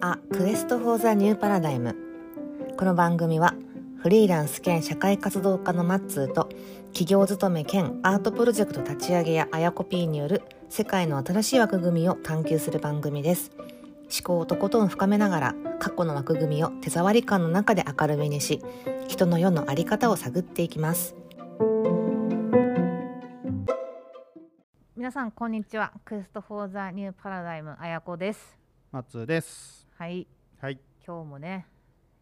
あ Quest for the New Paradigm。この番組はフリーランス兼社会活動家のマッツーと企業勤め兼アートプロジェクト立ち上げやあやこ P による世界の新しい枠組みを探求する番組です。思考をとことん深めながら過去の枠組みを手触り感の中で明るみにし人の世の在り方を探っていきます。皆さんこんにちは Quest for the New Paradigm あやこですマッツーです。はいはい。今日もね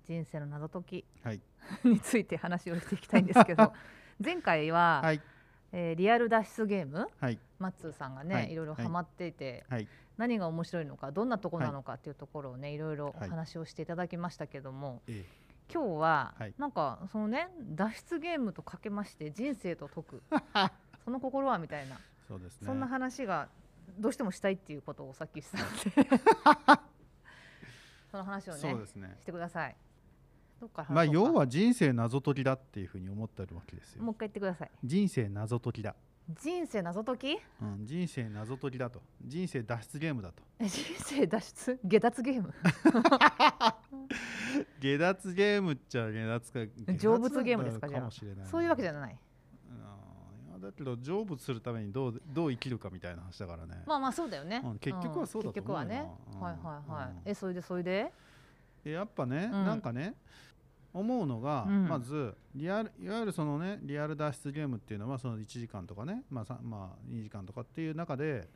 人生の謎解きはい。について話をしていきたいんですけど 前回は、はい。えーリアル脱出ゲームはい。マッツーさんがね、はいい、ろいろハマっていて、はい。何が面白いのかどんなところなのかっていうところをねいろいろおはい話をしていただきましたけども、え今日は、はいなんかそのね脱出ゲームとかけまして人生と解く その心はみたいな、そうですね。そんな話がどうしてもしたいっていうことをさっきしたので その話をねね。してください。まあ要は人生謎解きだっていうふうに思ってるわけですよもう。一回言ってください。人生謎解きだ。人生謎解き？うん。人生謎解きだと。人生脱出ゲームだと。え 人生脱出？下脱ゲーム？下脱ゲームっちゃ下脱か。成仏ゲームですかじゃあかもしれない。そういうわけじゃない。だけど成仏するためにどうどう生きるかみたいな話だからね。まあまあそうだよね、うん結局はそうだと思うよん結局はね、うん。はいはいはい、うん。えそれでそれで？でやっぱね、うん。なんかね思うのが、うん。まずリアルいわゆるそのねリアル脱出ゲームっていうのはその1時間とかね、まあさまあ、2時間とかっていう中で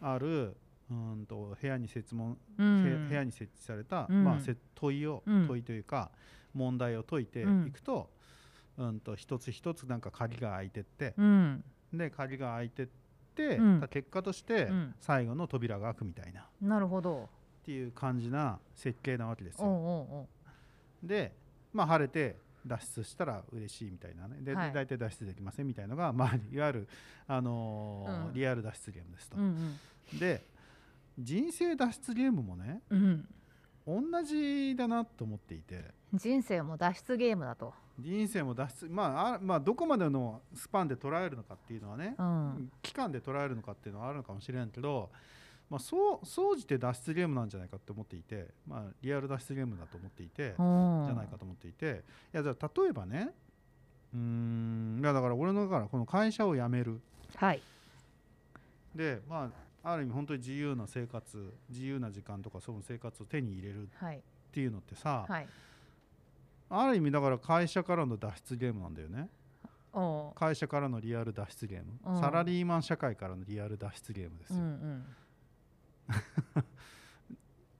あるうんと部屋に設問、うん。部部屋に設置された、うん。まあ、せ問いを、うん。問いというか問題を解いていうん。くと,、うん、と一つ一つなんか鍵が開いてって、うん。で鍵が開いてって、うん。結果としてうん。最後の扉が開くみたいな。っなるほど。ていう感じな設計なわけですよ。で、まあ、晴れて脱出したら嬉しいみたいなね。で、はい。大体脱出できませんみたいのが、まあ、いわゆる、あのーうん。リアル脱出ゲームですと。うんで人生脱出ゲームもねうんうん。同じだなと思っていて。人生も脱出ゲームだと、人生も脱出、まあ、あまあどこまでのスパンで捉えるのかっていうのはね、うん。期間で捉えるのかっていうのはあるのかもしれんけど、まあ、そう総じて脱出ゲームなんじゃないかって思っていて、まあ、リアル脱出ゲームだと思っていて。うん。じゃないかと思っていていやじゃあ例えばねうーんいやだから俺のだからこの会社を辞める。はい。でまあある意味本当に自由な生活自由な時間とかその生活を手に入れるっはい。ていうのってさ、はいある意味だから会社からの脱出ゲームなんだよね。会社からのリアル脱出ゲーム、うん。サラリーマン社会からのリアル脱出ゲームですよ、うんうん。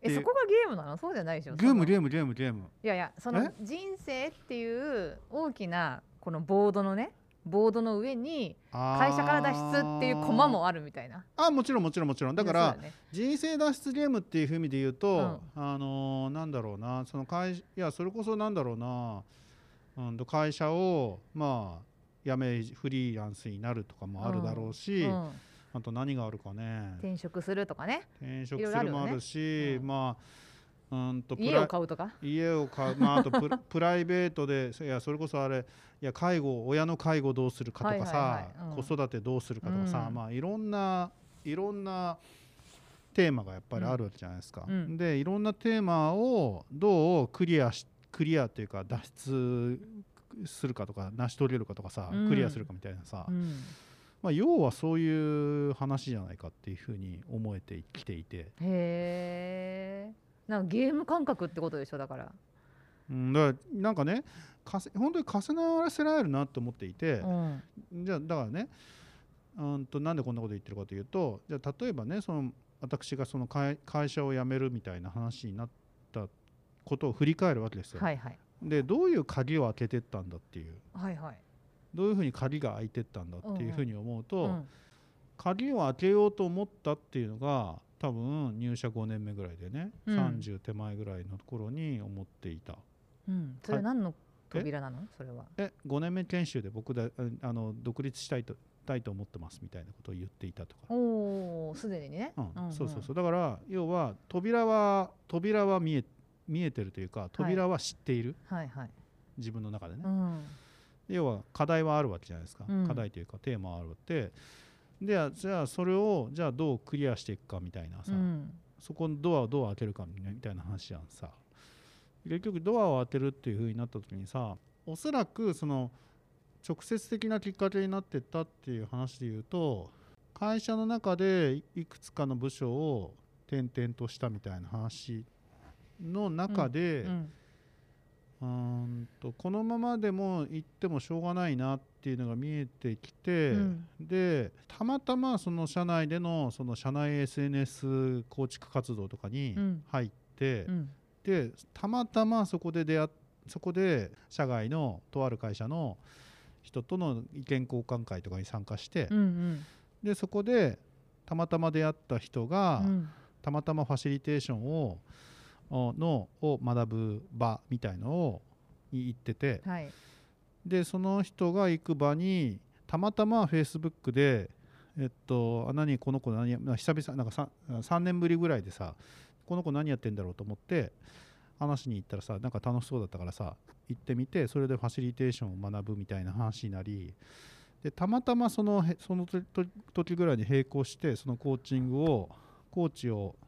でえそこがゲームなの？そうじゃないでしょ？ーゲームゲームゲームゲーム。いやいやそのえ？人生っていう大きなこのボードのねボードの上に会社から脱出っていうコマもあるみたいな。あーもちろんもちろんもちろん。だから人生脱出ゲームっていうふうにで言うと、うん。あのーなんだろうなその会いやそれこそなんだろうな、うん、と会社をまあ辞めフリーランスになるとかもあるだろうし、うん。あと何があるかね。転職するとかね。転職するもあるしうんまあうんと家を買うとか？家を買う、まあ、あとプラ プライベートでいやそれこそあれいや介護親の介護どうするかとかさ、はいはいはい。うん。子育てどうするかとかさ、うん。まあいろんないろんなテーマがやっぱりあるわけじゃないですか。うん。でいろんなテーマをどうクリアしクリアというか脱出するかとか成し遂げるかとかさ、うん。クリアするかみたいなさ、うん。まあ、要はそういう話じゃないかっていうふうに思えてきていて、へえなんかゲーム感覚ってことでしょだから。うん、だからなんかねかせ本当に重ならせられるなと思っていて、うん。じゃあだからねうんとなんでこんなこと言ってるかというとじゃあ例えばねその私がその会会社を辞めるみたいな話になったことを振り返るわけですよ。はいはい。でどういう鍵を開けてったんだっていう。はいはい。どういうふうに鍵が開いてったんだっていうふうに思うと、うん。鍵を開けようと思ったっていうのが多分入社5年目ぐらいでね、うん。30手前ぐらいの頃に思っていた。うん。それ何の扉なの？それは。え5年目研修で僕でああの独立したいとたいと思ってますみたいなことを言っていたとか、おおすでにね。うん。そうそうそうう。だから要は扉は扉は見え見えてるというか扉は知っている、はいはい。自分の中でね、うん。要は課題はあるわけじゃないですか、うん。課題というかテーマはあるわけででじゃあそれをじゃあどうクリアしていくかみたいなさ、うん。そこのドアをどう開けるかみたいな話やんさ。結局ドアを開けるっていう風になった時にさおそらくその直接的なきっかけになってったっていう話で言うと会社の中でいくつかの部署を転々としたみたいな話の中で、うんうーんとこのままでも行ってもしょうがないなっていうのが見えてきて、うん。でたまたまその社内でのその社内 SNS 構築活動とかにうん。入って、うん。でたまたまそこで出会っそこで社外のとある会社の人との意見交換会とかに参加して、うんうん。でそこでたまたま出会った人が、うん。たまたまファシリテーションをおのを学ぶ場みたいのをに行っててはい。でその人が行く場にたまたまフェイスブックでえっとあ何この子何久々なんか 3, 3年ぶりぐらいでさこの子何やってんだろうと思って話に行ったらさなんか楽しそうだったからさ行ってみてそれでファシリテーションを学ぶみたいな話になりでたまたまそのへその時ぐらいに並行してそのコーチングをコーチを前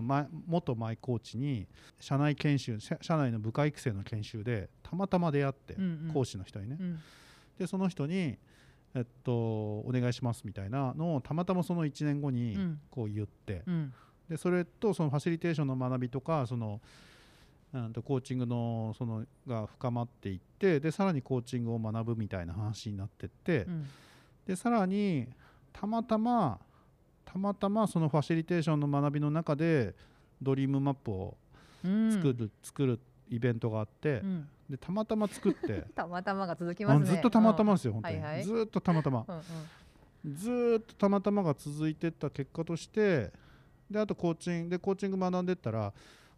元マイコーチに社内研修社社内の部下育成の研修でたまたま出会って、うんうん。講師の人にね、うん。でその人に、えっと、お願いしますみたいなのをたまたまその1年後にうん。こう言って、うん。でそれとそのファシリテーションの学びとかその、うん、とコーチングのそのが深まっていってでさらにコーチングを学ぶみたいな話になってって、うん。でさらにたまたまたまたまそのファシリテーションの学びの中でドリームマップをうん。作る,、作るイベントがあって、うん。でたまたま作って たまたまが続きますね。あずっとたまたまですよ、本当に、はいはい。ずっとたまたま。うんうん。ずーっとたまたまが続いてった結果としてであとコーチングでコーチング学んでったら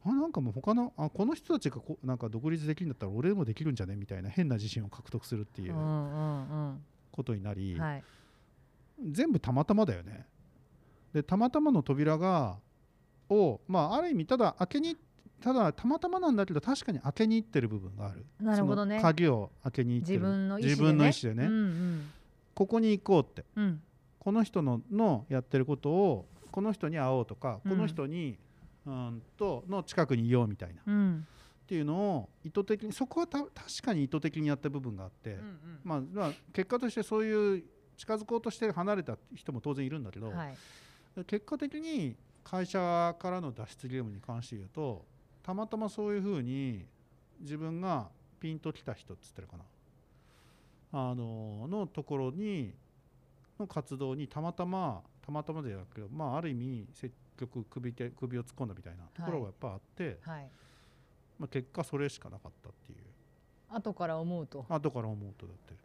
あなんかもう他のあこの人たちがこなんか独立できるんだったら俺もできるんじゃねみたいな変な自信を獲得するっていううんうんことになり、うんはい。全部たまたまだよねでたまたまの扉がをまあある意味ただ開けにただたまたまなんだけど確かに開けに行ってる部分がある。なるほどね。鍵を開けに行ってる。自分の意思でね。ここに行こうって。うん。うんこの人ののやってることをこの人に会おうとか、うん。この人にうんとの近くにいようみたいな。っうん。ていうのを意図的にそこはた確かに意図的にやった部分があって、うん。まあ、まあ結果としてそういう近づこうとして離れた人も当然いるんだけど、はい結果的に会社からの脱出ゲームに関して言うとたまたまそういうふうに自分がピンときた人っつってるかな。あののところにの活動にたまたまたまたまでやけど、まあ、ある意味積極首で首を突っ込んだみたいなところがやっぱあって、はい。まあ、結果それしかなかったっていう。後から思うと。後から思うとだって。っ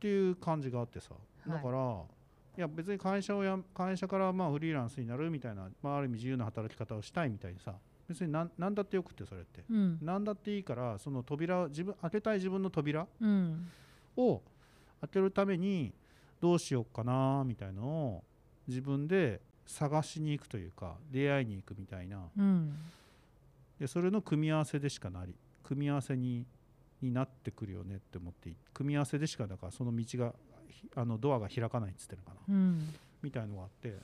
ていう感じがあってさ。い。だから、い、や別に会社をや会社からまあフリーランスになるみたいな、まあ、ある意味自由な働き方をしたいみたいにさ別に何何だってよくってそれって。うん。何だっていいからその扉自分開けたい自分の扉うん。を開けるためにどうしようかなみたいのを自分で探しに行くというか出会いに行くみたいな。うん。でそれの組み合わせでしかなり組み合わせにになってくるよねって思ってい組み合わせでしかだからその道がひあのドアが開かないっつってるのかな。うん。みたいのがあって。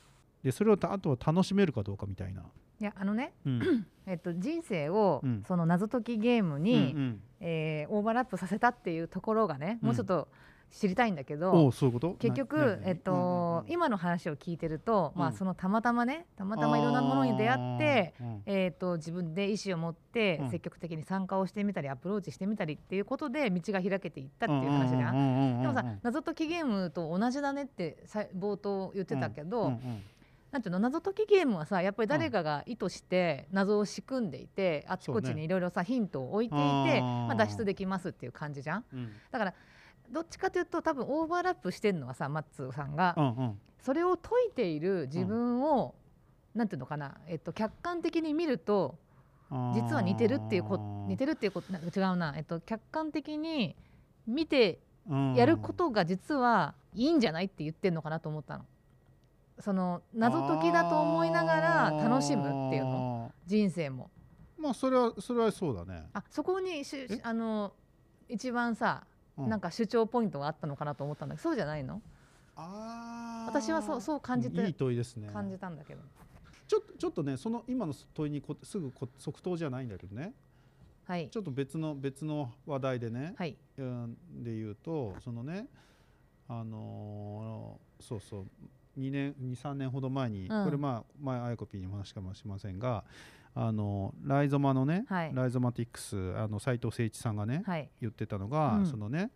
でそれをたあとは楽しめるかどうかみたいな、いやあのね、うん。えっと、人生をうん。その謎解きゲームうに、ん。えーオーバーラップさせたっていうところがね、もうちょっと知りたいんだけうん、ど結局、えっと今の話を聞いてると、まあ、うん。そのたまたまねたまたまいろんなものに出会って、えー、と自分で意思を持ってうん。積極的に参加をしてみたりアプローチしてみたりっていうことで道が開けていったっていう話じゃん。でもさ謎解きゲームと同じだねってさ冒頭言ってたけど、なんていうの？謎解きゲームはさやっぱり誰かが意図して謎を仕組んでいて、あちこちにいろいろさヒントを置いていて、まあ、脱出できますっていう感じじゃん。だからどっちかというと多分オーバーラップしてるのはさマッツーさんが、うんうん。それを解いている自分を、なんていうのかな、えっと、客観的に見ると実は似てるっていうこ似てるっていうことな違うな、えっと、客観的に見てやることが実はいいんじゃないって言ってるのかなと思ったの。その謎解きだと思いながら楽しむっていうの。の人生も。まあそれはそれはそうだね、あそこにしえ？あの一番さ、うなんか主張ポイントがあったのかなと思ったんだけどそうじゃないの？あー。私はそうそう感じていい問いですね。感じたんだけど。ちょっとちょっとねその今の問いにこすぐこ即答じゃないんだけどね。はい。ちょっと別の別の話題でね、はい。うんで言うとそのねあのーそうそう。2年23年ほど前に、うん。これまあ前あやこぴーにも話しかもしませんがあのライゾマのね、はい。ライゾマティックスあの斉藤誠一さんがね、はい。言ってたのが、うん。そのね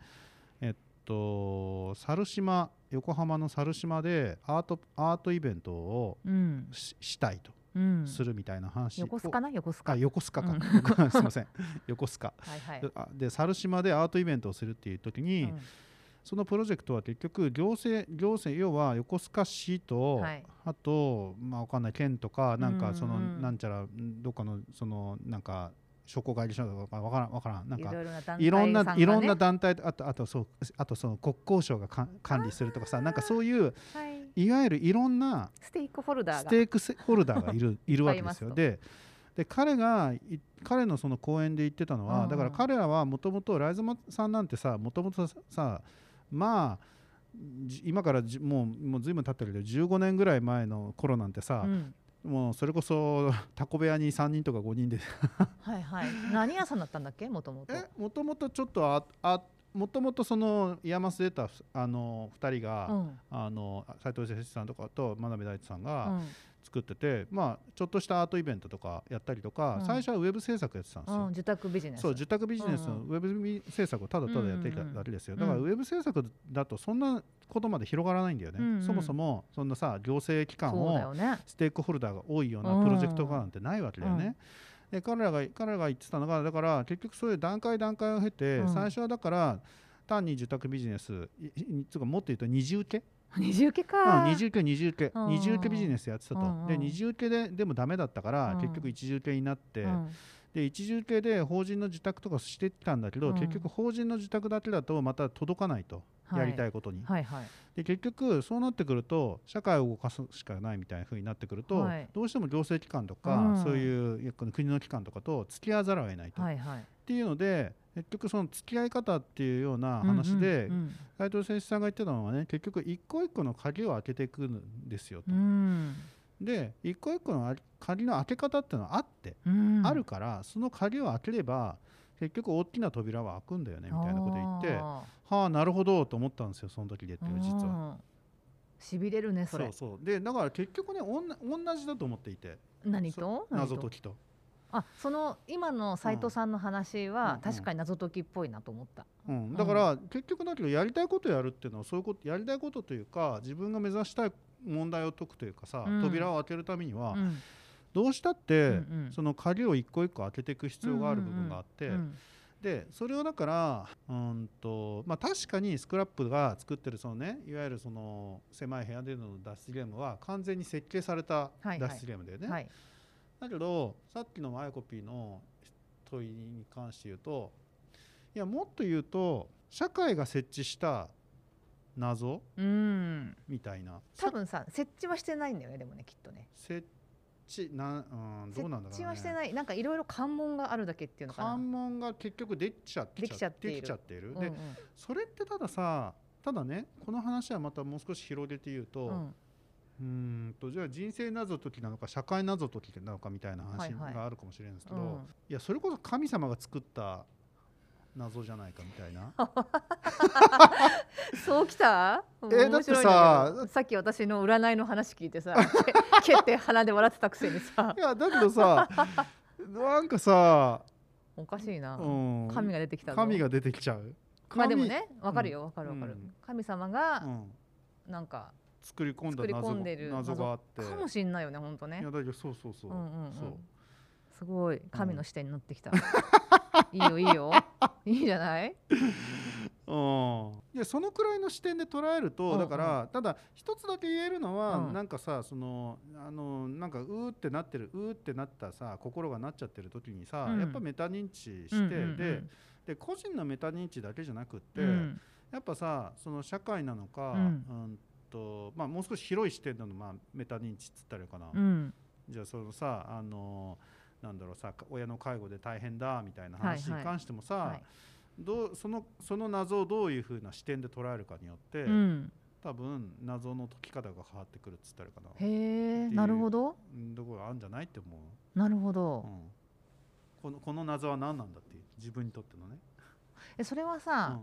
えっと猿島横浜の猿島でアートアートイベントをうん。ししたいとうん。するみたいな話。を、横須賀な？横須賀。あ横須賀か、うん。すいません。横須賀。はいはい。で猿島でアートイベントをするっていう時に、うんそのプロジェクトは結局行政行政要は横須賀市と、はい。あとまあわかんない県とかなんかその、うん。うんなんちゃらんどっかのそのなんか商工会議所とかわからんわからん。なんいかろいろんな、いろんな団体あとあとそうあとその国交省がか管理するとかさなんかそういうはい。いわゆるいろんなステークホルダーが。ステークスホルダーがいる いるわけですよ。でで彼がい彼のその講演で言ってたのは、うんだから彼らはもともとライズマさんなんてさもともとさまあじ今からじもうもうずいぶん経ってるけど15年ぐらい前の頃なんてさう、ん。もうそれこそ タコ部屋に3人とか5人で。はいはい。何屋さんだったんだっけ？もともとえもともとちょっとああもともとその IAMAS 出たあの2人が、うん。あの斉藤哲さんとかと真鍋大度さんうがん作ってて、まあちょっとしたアートイベントとかやったりとか、うん。最初はウェブ制作やってたんですよ。うん受託ビジネス。そう受託ビジネスのうん。ウェブ制作をただただやっていただけですよ、だからウェブ制作だとそんなことまで広がらないんだよね、うんうん。そもそもそんなさ行政機関をステークホルダーが多いようなプロジェクトがなんてないわけだよね。で彼らが彼らが言ってたのがだから結局そういう段階段階を経て、うん。最初はだから単に受託ビジネスつうかもっと言うと二次受け 二重受けうんか二次受け二次受け。うん。二次受けビジネスやってたと、うんで二次受けででもダメだったから、うん。結局一次受けになって、うん。で一次受けで法人の受託とかしてたんだけど、うん。結局法人の受託だけだとまた届かないと、はい。やりたいことに、はいはい。で結局そうなってくると社会を動かすしかないみたいな風になってくると、はい。どうしても行政機関とか、うん。そういう国の機関とかと付き合わざるを得ないと、はいはい。っていうので結局その付き合い方っていうような話でうん斉藤誠一さんが言ってたのはね結局一個一個の鍵を開けていくんですよと。う。ん。で一個一個のあ鍵の開け方っていうのはあって、うん。あるからその鍵を開ければ結局大きな扉は開くんだよねみたいなこと言ってあはあなるほどと思ったんですよその時でっていうー実は。うんしびれるねそれ。そうそう。でだから結局ねおんな同じだと思っていて。何と？謎解きと。あその今の斉藤さんの話は、うん確かに謎解きっぽいなと思った、うん、だから結局だけどやりたいことやるっていうのはそういうことやりたいことというか自分が目指したい問題を解くというかさ、うん。扉を開けるためには、うん。どうしたって、うんうん。その鍵を一個一個開けていく必要がある部分があって、うん。でそれをだからうんと、まあ、確かにスクラップが作ってるそのねいわゆるその狭い部屋での脱出ゲームは完全に設計されたはいはい。脱出ゲームだよね。はいだけどさっきのマイコピーの問いに関して言うといやもっと言うと社会が設置した謎うん。みたいな。多分さ設置はしてないんだよねでもねきっとね。設置な、うん、どうなんだろう、ね、設置はしてない。なんかいろいろ関門があるだけっていうのかな。関門が結局できちゃってできちゃっているできちゃっている、うんうん。でそれってたださただねこの話はまたもう少し広げて言うと、うんうーんとじゃあ人生謎解きなのか社会謎解きなのかみたいな話はいはいがあるかもしれないんですけど、うん。いやそれこそ神様が作った謎じゃないかみたいな。そうきた？えだってささっき私の占いの話聞いてさけ 蹴って鼻で笑ってたくせにさ。いやだけどさなんかさ、おかしいな、うん、神が出てきたぞ。神が出てきちゃう。まあでもねわかるよわかるわかる、うん。神様神、がうん、なんか作り込んだ謎込んでる謎があって。かもしんないよねほんとね。いやだけどそうそうそう,、うんうんうん。そう。すごい神の視点に乗ってきた、いいよいいよ。いいじゃない？うん、いやそのくらいの視点で捉えると、うんうん。だからただ一つだけ言えるのは、うん。なんかさそのあのなんかうーってなってるうーってなったさ心がなっちゃってる時にさ、うん。やっぱメタ認知して、うんうんうん。でで個人のメタ認知だけじゃなくって、うん。やっぱさその社会なのか、ううんんとまあ、もう少し広い視点なの、まあ、メタ認知っつったらいいかな、うん。じゃあそのさあのなんだろうさ親の介護で大変だみたいなはいはい。話に関してもさ、はい。どうそのその謎をどういうふうな視点で捉えるかによって、うん。多分謎の解き方が変わってくるっつったらいいかな。へえいうなるほど。うんところがあるんじゃないって思う、なるほうど、ん、このこの謎は何なんだっていう自分にとってのね、えそれはうんさ、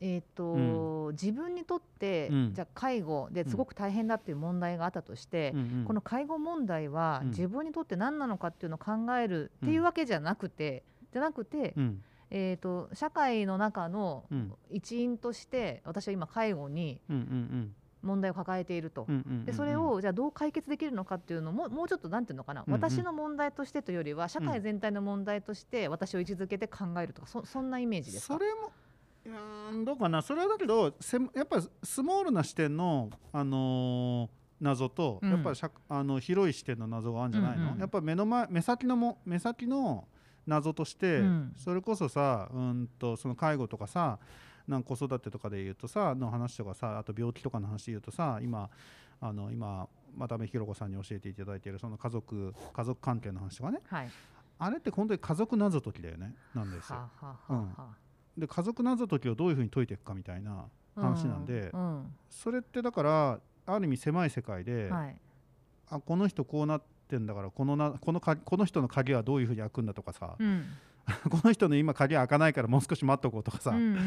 えっ、と、自分にとって、うん。じゃあ介護ですごく大変だっていう問題があったとして、うんうんうん。この介護問題はうん。自分にとって何なのかっていうのを考えるっていうわけじゃなくて、じゃなくて、うん。えー、と社会の中のうん。一員として私は今介護にうんうん問題を抱えていると。うんうんうんうんでそれをじゃあどう解決できるのかっていうのももうちょっとなんていうのかな、うんうん。私の問題としてというよりは社会全体の問題として私を位置づけて考えるとかそそんなイメージですか？それもうーんどうかな。それはだけどせやっぱスモールな視点の、あのー謎と、うん。やっぱり社あの広い視点の謎があるんじゃないの、うんうんやっぱ目の前目先のも目先の謎として、うん。それこそさうんとその介護とかさなんか子育てとかで言うとさの話とかさあと病気とかの話で言うとさ今あの今渡辺弘子さんに教えていただいているその家族家族関係の話とかね。はい。あれって本当に家族謎解きだよね。なんですよ。は。あはあはあはで家族謎解きをどういうふうに解いていくかみたいなあ話なんで、うん。それってだからある意味狭い世界で、うんはい。あこの人こうなってんだからこのなこのかこの人の鍵はどういうふうに開くんだとかさ、うん。この人の今鍵開かないからもう少し待っとこうとかさ、っうん。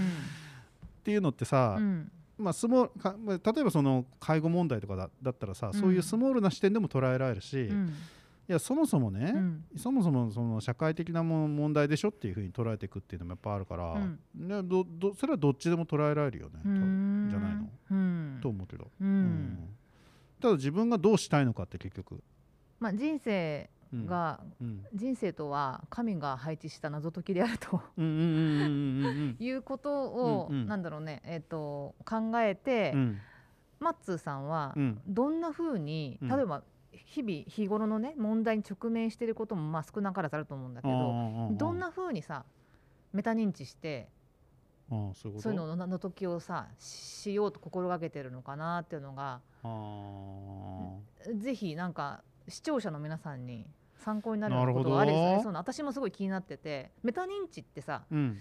ていうのってさ、うん。うんまあ、スモ例えばその介護問題とかだだったらさ、うん。そういうスモールな視点でも捉えられるし、いうんやそもそもね、うん。そもそもその社会的なも問題でしょっていうふうに捉えていくっていうのもやっぱあるから、うん。ねどどそれはどっちでも捉えられるよね、じゃないの？うんと思うけど、ううん。ん。ただ自分がどうしたいのかって結局、まあ人生うん。がうん。人生とは神が配置した謎解きであると。うんうんうんうんうん。いうことを、うんうん。なんだろうね、えっと考えて、うん。マッツーさんはうん。どんなふうに、うん。例えば日々日頃のね問題に直面していることもまあ少なからずあると思うんだけど、どんなふうにさメタ認知してそういうのの謎解きをさししようと心がけてるのかなっていうのがあぜひなんか視聴者の皆さんに参考になることがありそうな私もすごい気になっててメタ認知ってさーうん。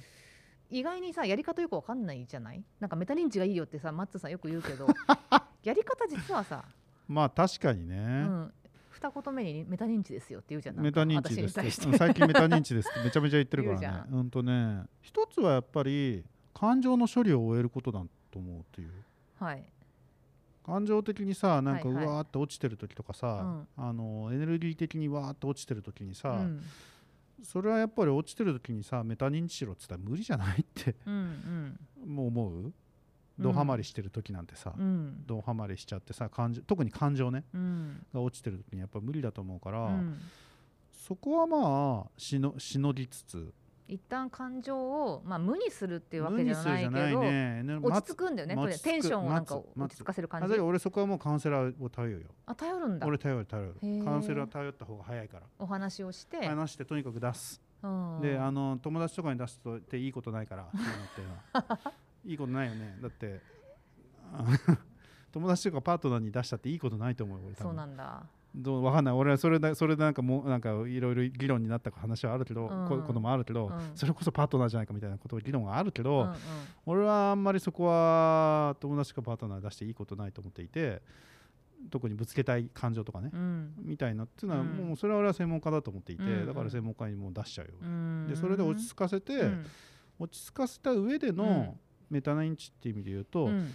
意外にさやり方よくわかんないじゃない？なんかメタ認知がいいよってさマッツーさんよく言うけど やり方実はさ、まあ確かにうね、ん、二言目にメタ認知ですよって言うじゃん。なんメかタ認知です。最近メタ認知ですってめちゃめちゃ言ってるからね。うん。とね一つはやっぱり感情の処理を終えることだと思うっていう。はい。感情的にさなんかはいはい。うわーって落ちてる時とかさ、あのエネルギー的にわーって落ちてる時にさ、うん。それはやっぱり落ちてる時にさメタ認知しろっつったら無理じゃないってうん。もう思う？うん。ドハマりしてる時なんてさ、うん。ドハマりしちゃってさ感情特に感情ねうん。が落ちてる時にやっぱ無理だと思うから、うん。そこはまあしのしのぎつつ一旦感情を、まあ、無にするっていうわ無けじゃないけど、ね。落ち着くんだよね。テンションをなんか落ち着かせる感じ。俺そこはもうカウンセラーを頼るよ。あ頼るんだ。俺頼る頼る。カウンセラー頼った方が早いから。お話をして、話してとにかく出す。うん。であの友達とかに出すとっていいことないからっていうのは いいことないよね。だってあ友達とかパートナーに出したっていいことないと思うよ俺多そう分なんだ。どうわかんない。俺はそれでそれでなんかもうなんかいろいろ議論になった話はあるけど、うん。ここともあるけど、うん。それこそパートナーじゃないかみたいなこと議論があるけど、うんうん。俺はあんまりそこは友達かパートナー出していいことないと思っていて特にぶつけたい感情とかね、うん。みたいなっていうのは、うん。もうそれは俺は専門家だと思っていて、うん。だから専門家にもう出しちゃうよ、うん。でそれで落ち着かせて、うん。落ち着かせた上でのメタ認知っていう意味で言うと、うん。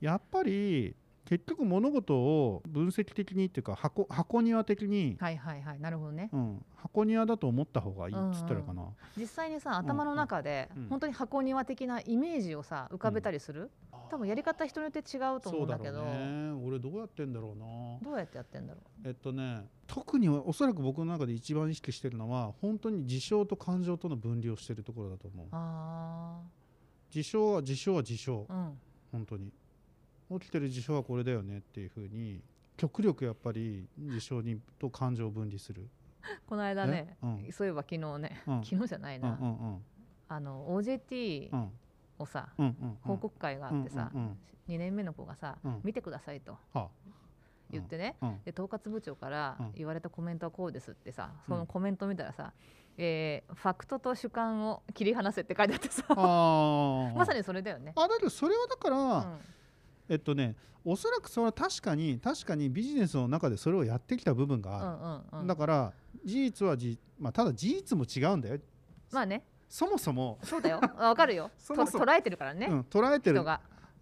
やっぱり結局物事を分析的にっていうか箱箱庭的に、はいはいはい。なるほどね。うん、箱庭だと思った方がいいっつったらかな、実際にさ頭の中でうん本当に箱庭的なイメージをさ浮かべたりする、多分やり方人によって違うと思うんだけど。そうだろうね。俺どうやってんだろうな。どうやってやってんだろえっとね特におそらく僕の中で一番意識してるのは本当に事象と感情との分離をしてるところだと思う。うあ事象は事象は事象あうん。本当に。起きてる事象はこれだよねっていうふうに極力やっぱり事象にと感情を分離する。この間ね、え？うん。そういえば昨日ね、うん。昨日じゃないうんな、うんうん。あの OJT うん。をさ、うんうん報告会があってさ、うんうんうん2年目の子がさ、うん。見てくださいと。は言ってね、うん。で統括部長からうん。言われたコメントはこうですってさ、うん。そのコメント見たらさ、えーファクトと主観を切り離せって書いてあってさ。まさにそれだよね。あだけどそれはだから、うん。えっとねおそらくそれは確かに確かにビジネスの中でそれをやってきた部分がうある、んうんうん。だから事実はじ、まあ、ただ事実も違うんだよ。まあね。そもそも、そうだよ。わかるよ。そもそも。と捉えてるからね、うん、捉えてる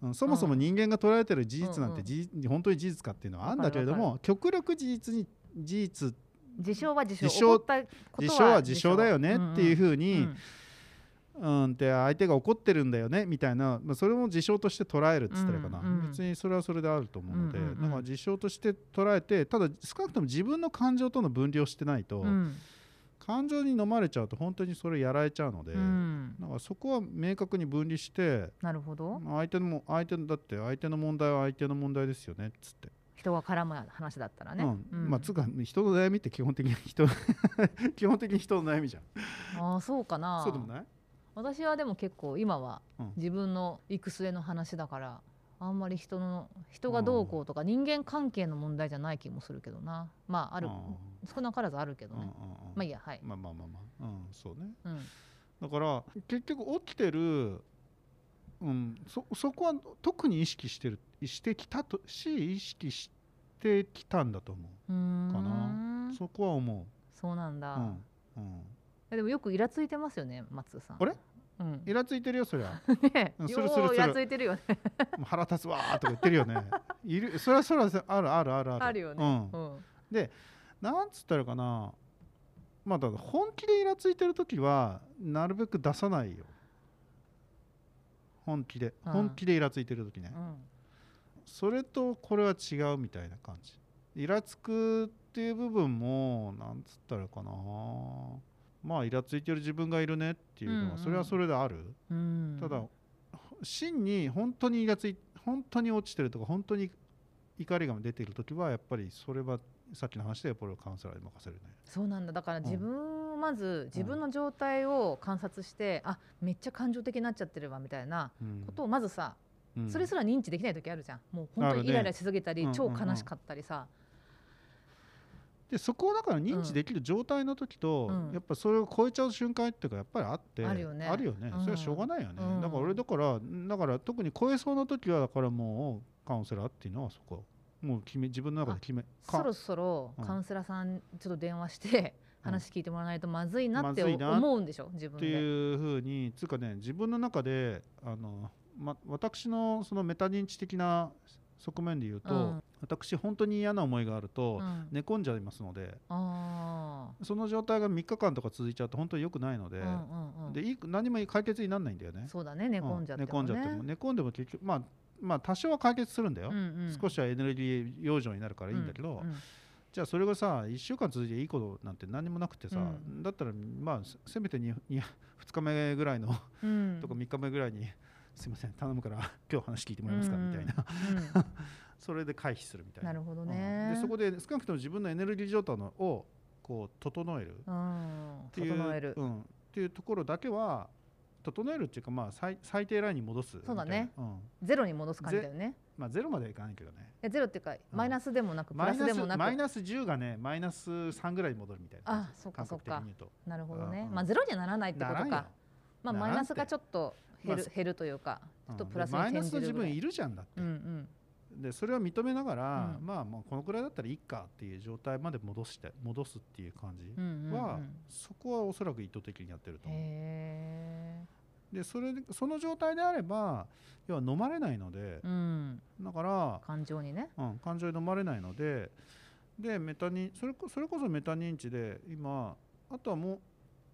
うん、そもそも人間が捉えてる事実なんうんうん本当に事実かっていうのはあるんだけれども極力事実に事実事象は事象事象は事象だよねっていうふううに、ん。うん、って相手が怒ってるんだよねみたいな、まあ、それも事象として捉えるっつったらかな、うんうん別にそれはそれであると思うので、うんうん事象として捉えてただ少なくとも自分の感情との分離をしてないと、うん感情に飲まれちゃうと本当にそれやられちゃうので、うん。だからそこは明確に分離してなるほど。相手のも相手のだって相手の問題は相手の問題ですよねっつって、人が絡む話だったらね、うん。まあつうか人の悩みって基本的に人 基本的に人の悩みじゃん。ああそうかな。そうでもない？私はでも結構今はうん。自分の行く末の話だからあんまり人の人がどうこうとか人間関係の問題じゃない気もするけどな。まあある少なからずあるけどね。まあいいやはい、まあまあまあまあ、うん、そうね。うん、だから結局起きてる、うん、そそこは特に意識してるしてきたとし意識してきたんだと思う。ーんかな。うそこは思そうなんだ、う、うんうん、えでもよくイラついてますよね松さん。あれ？うん。イラついてるよそりゃ。ねうんすよるするする。うイラついてるよね。腹立つわーとか言ってるよね。いるそれはそれはあるあるあるある。あるよね、う、うん。んなんつったらかな。まあだ本気でイラついてる時はなるべく出さないよ。本気で。うん。本気でイラついてる時ね、うん。それとこれは違うみたいな感じ。イラつくっていう部分もなんつったらかなまあイラついてる自分がいるねっていうのうんうん。はそれはそれである、うん。ただ真に本当にイラつい本当に落ちてるとか本当に怒りが出ている時はやっぱりそれはさっきの話でやっぱりカウンセラーに任せる。ねそうなんだ。だからん自分をまず自分の状態を観察して、あめっちゃ感情的になっちゃってるわみたいなうん。ことをまずさ、うん。それすら認知できない時あるじゃん。もう本当にイライラしすぎたり、うん。超悲しかったりさ、でそこをだから認知できる状態の時と、うん。やっぱそれを超えちゃう瞬間っていうかやっぱりあってあるよね。あるよね。うん。それはしょうがないよね、うん。だから俺だからだから特に超えそうな時はだからもうカウンセラーっていうのはそこもう決め自分の中で決めかそろそろうん。カウンセラーさんちょっと電話してうん話聞いてもらわないとまずいなって思うんでしょ？自分ってで。いうふうにつうかね自分の中であの、ま、私のそのメタ認知的な側面で言うと、うん。私本当に嫌な思いがあると、うん。寝込んじゃいますのであその状態が3日間とか続いちゃうと本当に良くないので,、ーうんうんうん。でいい何も解決にならないんだよね。そうだね寝込んじゃってうん寝込んじゃっても。寝込んでも結局まあまあ多少は解決するんだよ、うんうん少しはエネルギー養生になるからいいんだけど、うんうんじゃあそれがさ1週間続いていいことなんて何もなくてさ、うん。だったらまあせせめて 2, 2, 日目ぐらいのうん。とか3日目ぐらいにすいません頼むから 今日話聞いてもらえますか、みたいな。うん。う んそれで回避するみたいな。なるほどうん。ね。でそこで少なくとも自分のエネルギー状態のをこう整える。うん。っていう整える。う。ん、っていうところだけは整えるっていうかまあ最最低ラインに戻すそうだね。うん。ゼロに戻す感じだよね。まあ、ゼロまではいかないけどね。えゼロっていうかマイナスでもなくプラマイナススでもなく。マイナス10がねマイナス3ぐらいに戻るみたいな。あそっかそうとなるほどね。う。ん。まあゼロにはならないってことか。まあマイナスがちょっと減るま減るというかちょっとうん。プラスにマイナスの。自分いるじゃんだって、うんうん。でそれを認めながら、うん。まあもうこのくらいだったらいいかっていう状態まで戻して戻すっていう感じうんうんうん。は、そこはおそらく意図的にやってると思う。へでそれでその状態であれば要は飲まれないのでえ。うん。だから、感情にね。うん、感情に飲まれないのででメタ認それこそれこそメタ認知で今あとはもう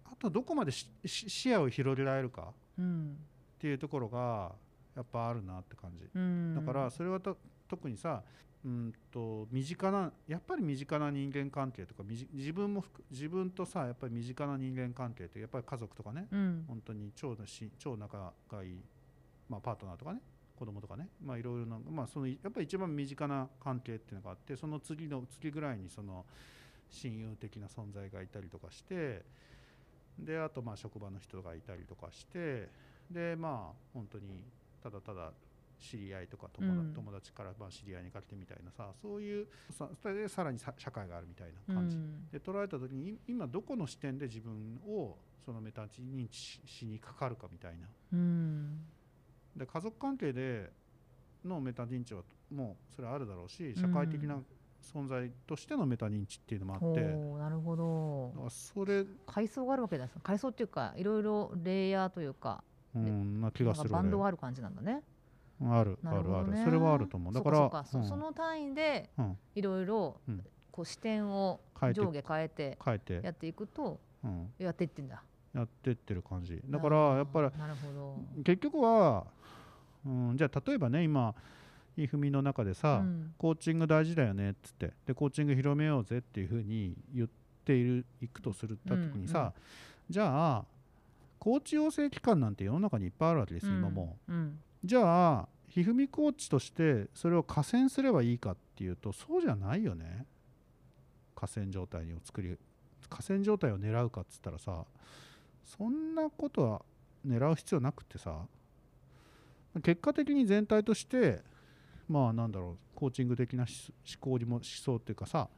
あとはどこまで視野を広げられるか。うんっていうところがやっぱあるなって感じうん。だからそれはと特にさうんと身近なやっぱり身近な人間関係とか自分も含自分とさやっぱり身近な人間関係ってやっぱり家族とかねうん本当に超のし超仲がいい、まあ、パートナーとかね子供とかねまあいろいろな、まあ、そのやっぱり一番身近な関係っていうのがあってその次の次ぐらいにその親友的な存在がいたりとかしてであとまあ職場の人がいたりとかしてでまあ本当にただただ知り合いとか友,、達からまあ知り合いにかけてみたいなさそういうさそれでさらにさ社会があるみたいな感じ、うん。で捉えた時にい今どこの視点で自分をそのメタ認知ししにかかるかみたいな。うん。で家族関係でのメタ認知はもうそれはあるだろうし社会的な存在としてのメタ認知っていうのもあって、だおーなるほど。それ、階層があるわけです階層っていうかいろいろレイヤーというかうん、な気がするなんかバンドがある感じなんだね。あるあるあなる。それはあると思う。だからその単位でうん。いろいろうん。こう視点を上下変えて変えて。やっていくとうん、やっていってんだ。やってってる感じ。だからやっぱりなるほど。結局は、うん、じゃあ例えばね今いふみの中でさ、うん。コーチング大事だよねっつってでコーチング広めようぜっていうふうに言っているいくとするた時にさ、うんうん。じゃあコーチ養成機関なんて世の中にいっぱいあるわけですよ、今も。うん。うじゃあひふみコーチとしてそれを河川すればいいかっていうとそうじゃないよね。河川状態を作り河川状態を狙うかっつったらさそんなことは狙う必要なくってさ結果的に全体としてまあなんだろうコーチング的な思考にも思想っていうかさ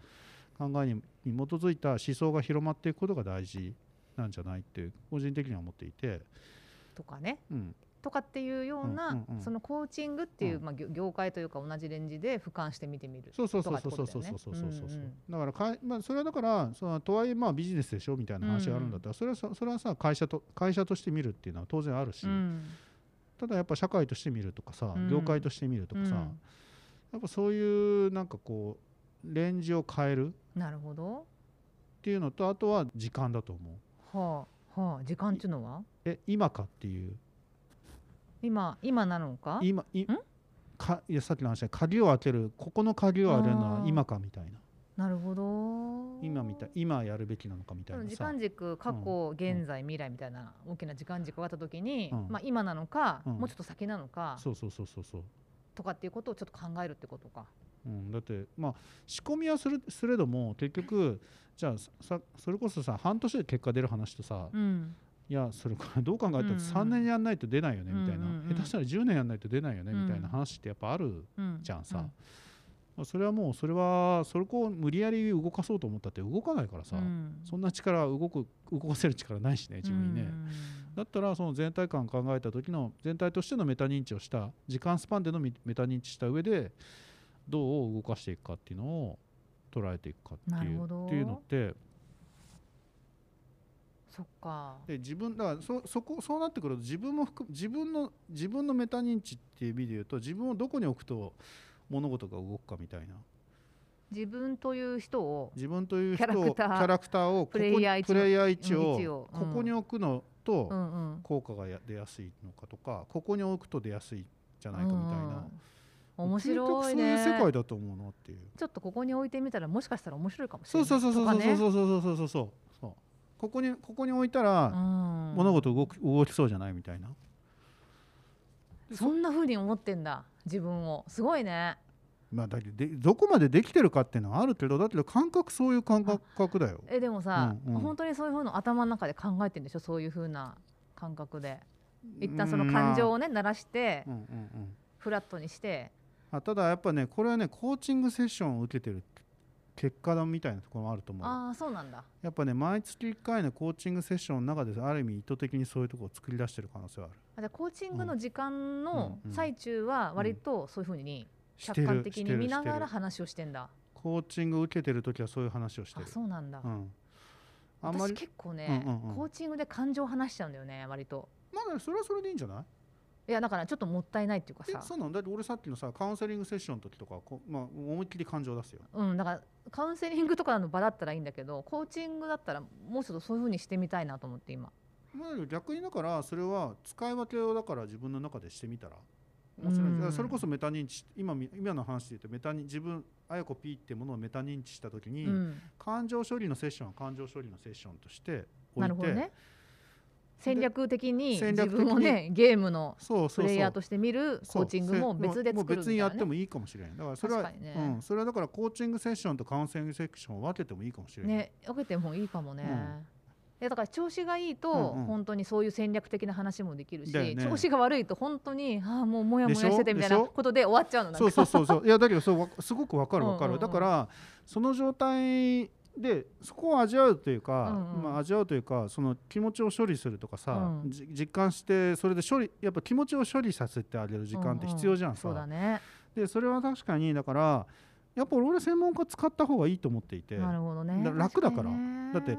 考えにに基づいた思想が広まっていくことが大事なんじゃないって個人的には思っていて、とかね。うん、とかっていうような、そのコーチングっていう、うん。まあ、業業界というか同じレンジで俯瞰して見てみるそうそうそうとそうそうそうそうそうだからかい、まあ、それはだからそのとはいえまあビジネスでしょみたいな話があるんだったら、それはさそれはさ会社と会社として見るっていうのは当然あるし、うんただやっぱ社会として見るとかさ、うん業界として見るとかさ、うんやっぱそういうなんかこうレンジを変えるなるほどっていうのとあとは時間だと思うはあはあ時間っていうのは？え今かっていう？今今なのか？今いかいやさっきの話で鍵を開けるここの鍵を開けるのは今かみたいな。なるほど。今みたい今やるべきなのかみたいな時間軸過去、現在未来みたいな大きな時間軸があった時に、うん。まあ、今なのか、うん。もうちょっと先なのかそうそうそうそうそう。とかっていうことをちょっと考えるってことか。うん、だってまあ仕込みはするすれども結局じゃあさそれこそさ半年で結果出る話とさ、うん。いやそれどう考えたってうんうん3年やんないと出ないよねみたいな、うんうんうん下手したら10年やんないと出ないよねみたいなうん話ってやっぱあるうん。じゃんさ、それはもうそれはそれこう無理やり動かそうと思ったって動かないからさ、うん。そんな力動く動かせる力ないしね自分にね、うんだったらその全体感考えた時の全体としてのメタ認知をした時間スパンでのメメタ認知した上でどう動かしていくかっていうのを捉えていくかっていうっていうのってそっか。で自分だからそそこそうなってくると自分も含む自分の自分のメタ認知っていう意味で言うと自分をどこに置くと物事が動くかみたいな。自分という人を自分という人をキャラクターキャラクターをここプレイヤー一プレイヤー1をここに置くのとうんうん。効果がや出やすいのかとかここに置くと出やすいんじゃないかみたいな。うん面白いねそういう世界だと思うなっていう。ちょっとここに置いてみたらもしかしたら面白いかもしそれないうそうそうそうそうそうそうそうそうそうそう。ここにここに置いたらうん物事動く動きそうじゃないみたいな。でそんな風に思ってんだ自分をすごいねまあだけどでどこまでできてるかっていうのはあるけどだけど感覚そういう感覚だよ。えでもさ、うんうん本当にそういう風の頭の中で考えてんでしょそういう風な感覚で一旦その感情をね鳴らしてうんうんうん。フラットにしてあただやっぱねこれはねコーチングセッションを受けてる結果だみたいなところもあると思う。ああそうなんだ。やっぱね毎月1回のコーチングセッションの中である意味意図的にそういうところを作り出してる可能性はある。あじゃあコーチングの時間の最中は割とそういう風にしてる客観的に見ながら話をしてんだ。コーチングを受けてる時はそういう話をしてある。そうなんだ、うん、あんま私り結構ね、うんうんうん。コーチングで感情を話しちゃうんだよね割と。まあそれはそれでいいんじゃない？いやだからちょっともったいないっていうかえさそうなの？だって俺さっきのさカウンセリングセッションの時とかこ、まあ、思いっきり感情出すよ。うんだからカウンセリングとかの場だったらいいんだけどコーチングだったらもうちょっとそういう風にしてみたいなと思って今。まあ、逆にだからそれは使い分けをだから自分の中でしてみたら。面白いそれこそメタ認知今み今の話で言うとメタ認自分あやこ P ってものをメタ認知した時に、うん感情処理のセッションは感情処理のセッションとして置いて、なるほどね戦略的に自分をねゲームのプレイヤーとして見るコーチングも別でもう作るみたいな、別にやってね、もいいかもしれない。だからそれは、ね。うん、それはだからコーチングセッションとカウンセリングセッションを分けてもいいかもしれない、ね分けてもいいかもね、うん。だから調子がいいと、うんうん。本当にそういう戦略的な話もできるし、だよね。調子が悪いと本当にああもうモヤモヤしててみたいなことで終わっちゃうのそうそうそうそう。いやだけどそうわすごくわかるわかる、うんうんうん。だからその状態でそこを味わうというか、うんうん。まあ、味わうというかその気持ちを処理するとかさ、うん。じ実感してそれで処理やっぱ気持ちを処理させてあげる時間って必要じゃんさ、そうだね。でそれは確かにだからやっぱ俺専門家使った方がいいと思っていて。なるほどね。だ楽だから。だって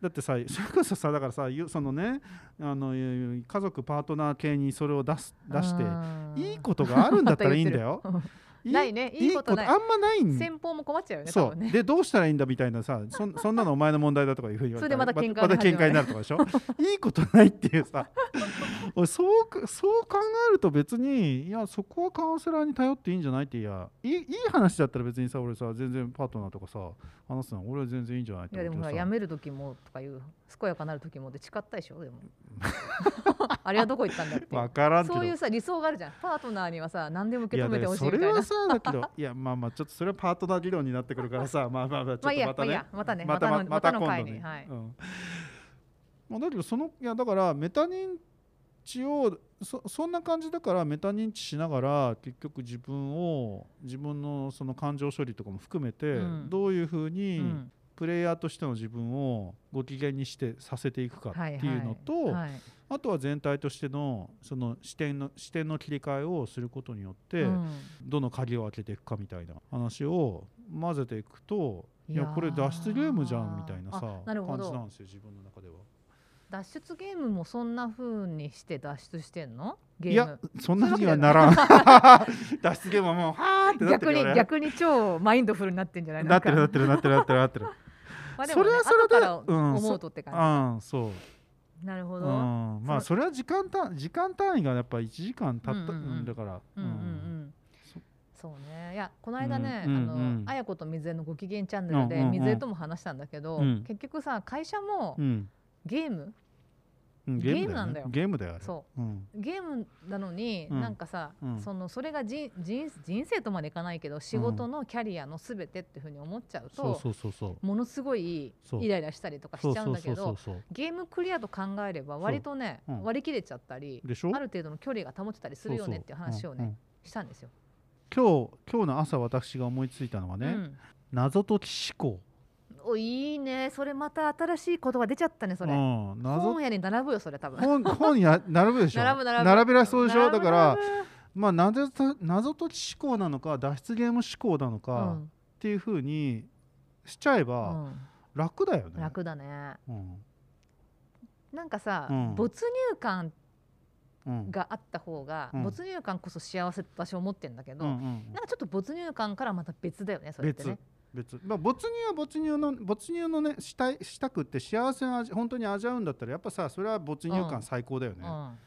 だってさそれこそさだからさゆそのねあの家族パートナー系にそれを出す出してうん。いいことがあるんだったらいいんだよ。いないね。いいことない。あんまないん。先方も困っちゃうよね多そう。分ね。でどうしたらいいんだみたいなさそん そんなのお前の問題だとかいうふうに言われたらそれでまた喧嘩になるとかでしょ？いいことないっていうさ。俺 そうかそう考えると別にいやそこはカウンセラーに頼っていいんじゃないっていやいいいい話だったら別にさ俺さ全然パートナーとかさ話すの俺は全然いいんじゃないっていやでもやめる時もとかいう健やかなる時もで誓ったでしょ？でも。あれはどこ行ったんだって分からんそういうさ理想があるじゃん。パートナーにはさ何でも受け止めてほしいみたいな。それはさだけど。いやまあまあちょっとそれはパートナー議論になってくるからさまあまあまあちょっとまたね。まあまたねまたまたのまたの今度ね。回にはい。うん。まあだけどそのいやだからメタ認知をそそんな感じだからメタ認知しながら結局自分を自分のその感情処理とかも含めて、うん。どういうふううにんプレイヤーとしての自分をご機嫌にしてさせていくかはいっていうのと、はいはい。あとは全体としてのその視点の視点の切り替えをすることによって、うん。どの鍵を開けていくかみたいな話を混ぜていくといやこれ脱出ゲームじゃんみたいなさあなるほど。感じなんですよ自分の中では。脱出ゲームもそんな風にして脱出してんの？ゲいやそんなにはならん。脱出ゲームはもうはーってなって逆にるよね。逆に超マインドフルになってんじゃない？なってるなってるるなってるなってるなってるまあでもねそれはそれで後からうん思うとってう感んそう、じなるほど。うん、まあそれは時間単時間単位がやっぱ1時間経ったうんうんだからうんうんうん。そそうね。いやこの間ね、うんうんあの、うんあやこと水江のご機嫌チャンネルで、水江とも話したんだけど、うん。結局さ会社もうん。ゲーム、うんゲームなんだよ。ゲームだよそう。ん、ゲームなのに、うん。なんかさ、うん。そのそれが人人人生とまでいかないけど仕事のキャリアのすべてっていうふうに思っちゃうと、ものすごいイライラしたりとかしちゃうんだけどゲームクリアと考えれば割とね、うん。割り切れちゃったりある程度の距離が保てたりするよねっていう話をねしたんですよ。今日今日の朝私が思いついたのはね、うん。謎解き思考おいいね。それまた新しい言葉出ちゃったねそれ、うん、謎。本屋に並ぶよそれ多分。本 本や並ぶでしょ。並ぶ並ぶ。べらそうでしょ？だから並まあ謎と謎解き思考なのか脱出ゲーム思考なのぶかっていうふうにしちゃえうばん。楽だよね、うん楽だね。うん。なんかさ、うん。没入感うん。があった方が、うん。没入感こそ幸せって私は思ってるんだけど、うんうんなんかちょっと没入感からまた別だよねそれってね別別、まあ、没入は没入の没入のねしたいしたくって幸せを味本当に味わうんだったらやっぱさそれは没入うん。感最高だよね、うん、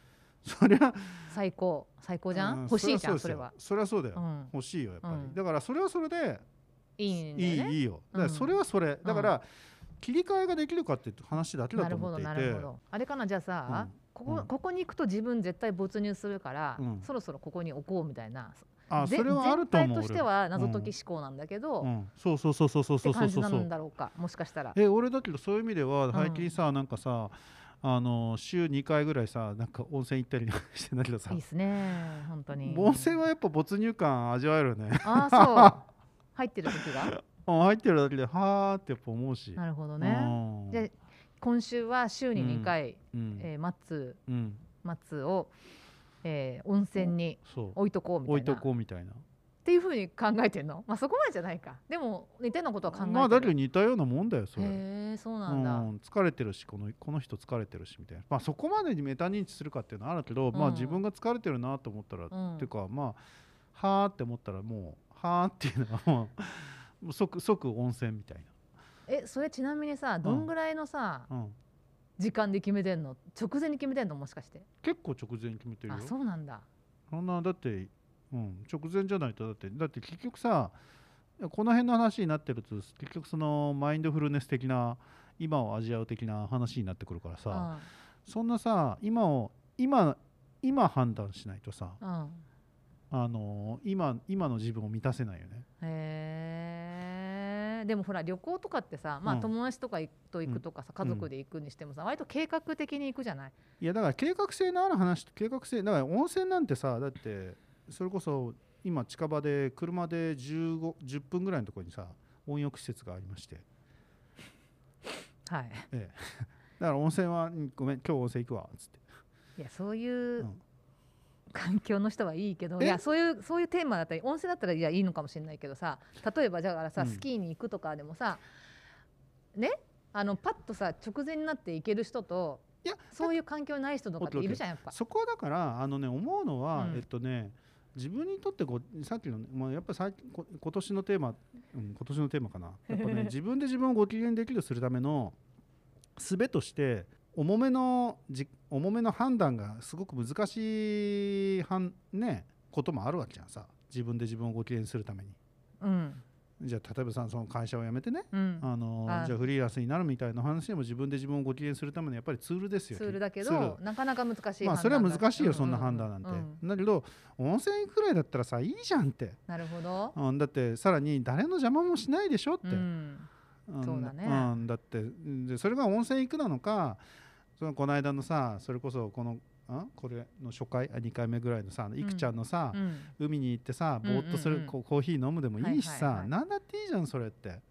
そりゃ最高。最高じゃん、うん欲しいじゃんそれは、それは。そうだよ、うん、欲しいよやっぱり、うん。だからそれはそれでいいんだいいいいよ。だからそれはそれ、だから切り替えができるかっていう話だけだと思っていてなるほど。あれかなじゃあさ、うん。ここうん。ここに行くと自分絶対没入するから、うん。そろそろここに置こうみたいなあぜそれはあると思う全体としては謎解俺き思考なんだけど、っうん。うんそうそうそうそうそうそう。そうそうんだろうかもしかしたら。え俺だけどそういう意味ではん。最近さ、なんかさあの週2回ぐらいさなんか温泉行ったりしてんだけどさ。いいっすね本当に。温泉はやっぱ没入感味わえるよね。ああそう。入ってる時が？うん入ってるだけではーってやっぱ思うし。なるほどうねんで今週は週に2回、うん。えーマッツうん。マッツを、えー温泉に置いとこうみた置いといなこうみたいな。っていうふうに考えてんの？まあそこまでじゃないか。でも似たようなことは考えてる。まあだけど似たようなもんだよそれ。へえそうなんだ、うん、疲れてるしこのこの人疲れてるしみたいな、まあ、そこまでにメタ認知するかっていうのはあるけど、まあうん自分が疲れてるなと思ったら、うん。っていうかまあはーって思ったらもうはーっていうのはもう 即即温泉みたいえそれちなみにさどんぐらいのさ、な、うん、時間で決めてんの？直前に決めてんの？もしかして。結構直前に決めてるよ。あそうなんだ。そんなだって、うん、直前じゃないとだって。だって結局さこの辺の話になってると結局そのマインドフルネス的な今を味わう的な話になってくるからさ、そんなさ今を今今判断しないとさうん。うんあの今今の自分を満たせないよね。へえでもほら旅行とかってさ、まあ、うん。友達とかと行くとかさ、家族で行くにしてもさ割と計画的に行くじゃない、いやだから計画性のある話計画性だから温泉なんてさだってそれこそ今近場で車で15 10分ぐらいのところにさ温浴施設がありまして。はい。ええ、だから温泉はうんごめん今日温泉行くわっつって。いやそういううん環境の人はいいけど、え？いやそういうそういうテーマだったり温泉だったらいやいいのかもしれないけどさ例えばだからさ、うん。スキーに行くとかでもさね？あのパッとさ直前になって行ける人といやそういう環境にない人とかっているじゃんやっぱ。そこはだからあのね思うのは、うん。えっとね自分にとってこうさっきの、まあ、やっぱ最近こ今年のテーマ、うん、今年のテーマかな。やっぱね 自分で自分をご機嫌にできるするための術として重めのじ重めの判断がすごく難しいはんねこともあるわけじゃんさ。自分で自分をご機嫌にするために。うん。じゃあ例えばさその会社を辞めてねうん、あのあじゃあフリーランスになるみたいな話でも自分で自分をご機嫌にするためのやっぱりツールですよ。ツールだけどなかなか難しいまあそれは難しいよ、うんそんな判断なんて、うんだけど温泉行くくらいだったらさいいじゃんって、なるほど。うん、だってさらに誰の邪魔もしないでしょって、うん。ん。そうだね。うん、だってでそれが温泉行くなのかそのこの間のさそれこそこのんこれの初回あ2回目ぐらいのさいくちゃんのさ、うん海に行ってさぼーっとする、うんうんうんコーヒー飲むでもいいしさ、はいはい。だっていいじゃんそれって。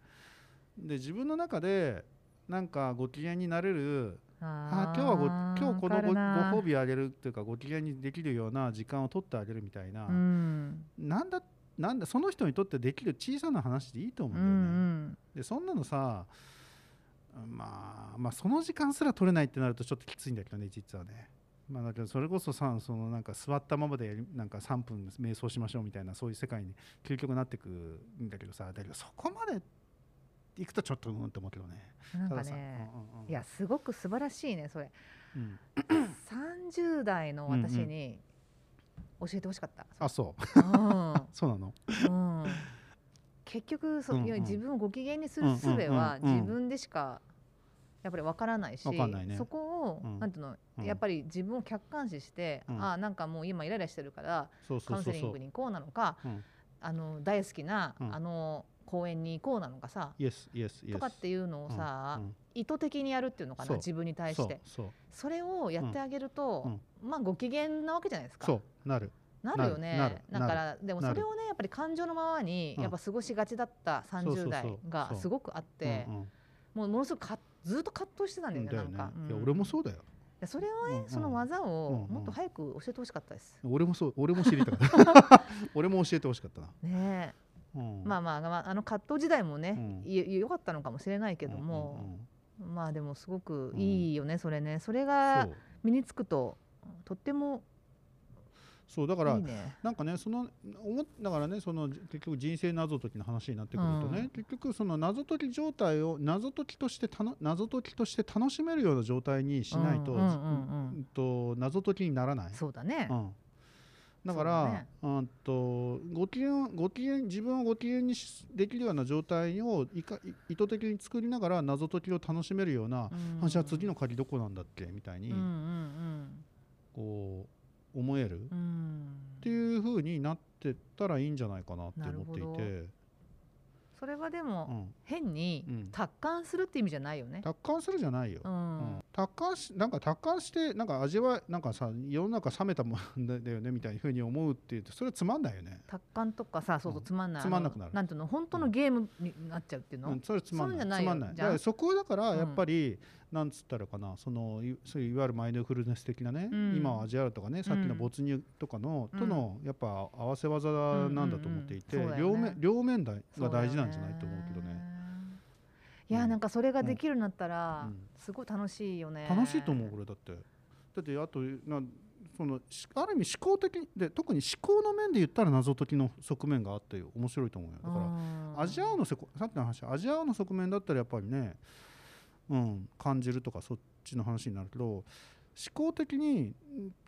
で自分の中でなんかご機嫌になれるああ今日はごー今日このごご褒美あげるっていうかご機嫌にできるような時間を取ってあげるみたいな、うん。なんだなんだその人にとってできる小さな話でいいと思ううんだよね。ん。でそんなのさまあまあその時間すら取れないってなるとちょっときついんだけどね実はね。まあ、だけどそれこそさそのなんか座ったままでなんか3分瞑想しましょうみたいなそういう世界に究極なってくんだけどさだけどそこまで行くとちょっとうんと思うけどね。なんかねうんうんうん。いやすごく素晴らしいねそれ。うん。30代の私に教えてほしかった、あそう。うん。そうなの？うん結局そ、うんうん。自分をご機嫌にする術は自分でしかやっぱりわからないし、ね。そこを、うん。なんていうの、うん。やっぱり自分を客観視して、うん。あなんかもう今イライラしてるからそうカウンセリング。に行こうなのかうん。あの大好きな、うん。あの公園に行こうなのかさ、イエスイエスイエス。とかっていうのをさ、意図的にやるっていうのかな自分に対して。それをやってあげると、うん。まあご機嫌なわけじゃないですか。そうなる。なるよね。だからでもそれをねやっぱり感情のままにうん。やっぱ過ごしがちだったそうそうそう。30代がすごくあってもうものすごくかずっと葛藤してたんだよねなんか、いやうん。俺もそうだよ。でそれをねその技をもっと早く教えてほしかったです。俺もそう俺も知りたかった。俺も教えてほしかったな。ねまあまあまああの葛藤時代もねうよかったのかもしれないけどうんもうん。まあでもすごくうん。いいよねそれね。それうんが身につくととってもそうだからいいね。なんかねその思っだからねその結局人生謎解きの話になってくるとね、うん。結局その謎解き状態を謎解きとしてたの謎解きとして楽しめるような状態にしないと,、うんうんうんうん。うんと謎解きにならない。そうだね。うん。だかそうだらね。うんとご機嫌ご機嫌自分をご機嫌にしできるような状態をいかい意図的に作りながら謎解きを楽しめるような、うん。あじゃあ次の鍵どこなんだっけみたいに、うんうん。こう思える、うん。うんっていう風になってったらいいんじゃないかなって思っていて、それはでうもん、変にうん。達観するって意味じゃないよね。達観するじゃないよ、ううん。ん、達観しなんか達観してなんか味わいなんかさ世の中冷めたもんだよねみたいな風に思うっていうとそれはつまんないよね、達観とかさ、そうそううん。つまんない。つまんなくなる。なんていうの、本当のゲームになっちゃうっていうの？うん、それつまんない。つまんない。そこだからうん。やっぱり、なんつったらかなそのいそういういわゆるマインドフルネス的なね、うん。今を味わうとかねさっきの没入とかの、うん。とのやっぱ合わせ技なんだと思っていて、うんうんうん。両面両面が大事なんじゃないと思うけどね。いや、うん。なんかそれができるようになったらうん、すごい楽しいよね。楽しいと思うこれだって。だってあとなそのしある意味思考的で特に思考の面で言ったら謎解きの側面があって面白いと思うよ。だから、うん。アジアのせこさっきの話アジアの側面だったらやっぱりね、うん、感じるとかそっちの話になるけど思考的にん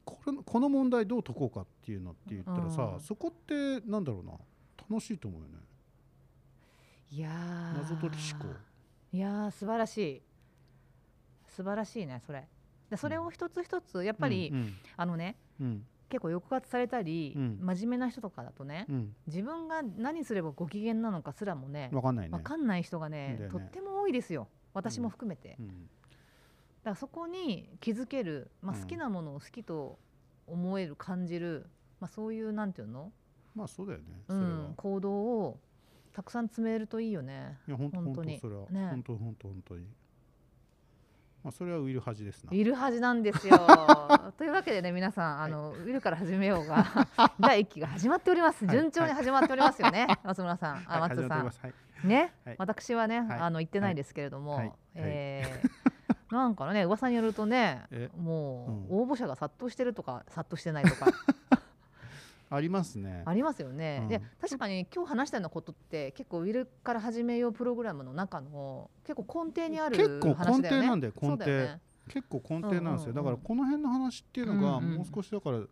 これこの問題どう解こうかっていうのって言ったらさ、うん。そこってなんだろうな。楽しいと思うよね。いやー。謎解き思考。いやー素晴らしい。素晴らしいね、それ。で、それを一つ一つ、やっぱり、うんあのね。うん。結構抑圧されたり、うん。真面目な人とかだとね、うん。自分が何すればご機嫌なのかすらもね分かんないね。分かんない人がねね。とっても多いですよ私も含めて、うん。だからそこに気づける、まあ、うん。好きなものを好きと思える感じる、まあ、そういうなんていうの、まあそうだよねうん、行動をたくさん積めるといいよね。いや本当本当に。それは、ね。本当本当本当にまあ、それはウィル恥ですな。ウィル恥なんですよ。というわけでね皆さんあの、ウィルから始めようが 第一期が始まっております。はい順調に始まっておりますよね、松村さんあはい松さんはいね、はい。私はね、はい。あの言ってないですけれども、はい。はい。えーなんかね噂によるとねえもうう応募者が殺到してるとか殺到してないとか。ありますね。ありますよね、うん。で確かに今日話したようなことって結構ウィルから始めようプログラムの中の結構根底にある結構話だよね。根底なんだよ根底。ね。結構根底なんですよ、うんうんうん。だからこの辺の話っていうのがうんうんもう少しだから、まあ、ウィ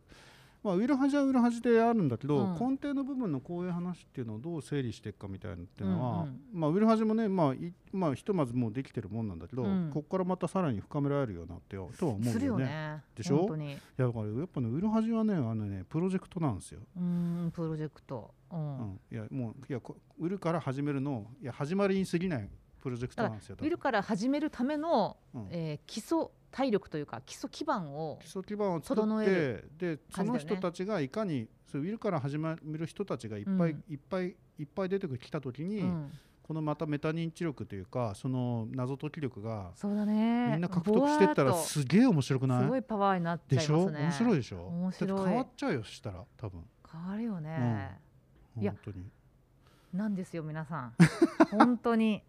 ル恥はウィル恥であるんだけど、うん。根底の部分のこういう話っていうのをどう整理していくかみたいなっていうのは、うんうんまあ、ウィル恥もね、まあいまあ、ひとまずもうできてるもんなんだけど、うん。ここからまたさらに深められるようになってよとは思うんするよだよね。ねでしょ？いやだからやっぱねウィル恥はねあのねプロジェクトなんですよ。うーんプロジェクト、うん。うん、いやもういやこウィルから始めるのいや始まりに過ぎないプロジェクトなんですよ。ウィルから始めるための、うん。えー基礎体力というか基礎基盤を基礎基盤を作整えってるでその人たちがいかにそうウィルから始める人たちがいっぱい、うん。いっぱいいっぱい出てきた時に、うん。このまたメタ認知力というかその謎解き力がそうだね。みんな獲得してったらすげえ面白くとすごないいパワーになっちゃいますね。面白いでしょ？面白い。変わっちゃうよそしたら多分。変わるよね、いや本当に。なんですよ皆さん。本当に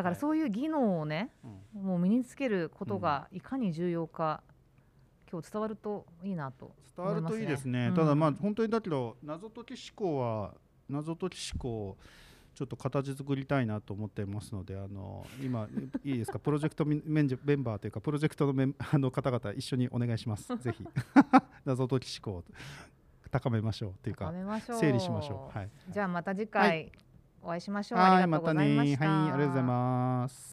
だからはい。そういう技能をね、うん。もう身につけることがいかに重要か、今日伝わるといいなと伝わるといいですね。うん。ただまあ本当にだけど謎解き思考は謎解き思考をちょっと形作りたいなと思っていますのであの今いいですか？プロジェクトメンバーというかプロジェクトのメンあの方々一緒にお願いします。ぜひ。謎解き思考を高めましょうという高か整理しましょう。はい。じゃあまた次回お会いしましょう、はいまたね。はいありがとうございます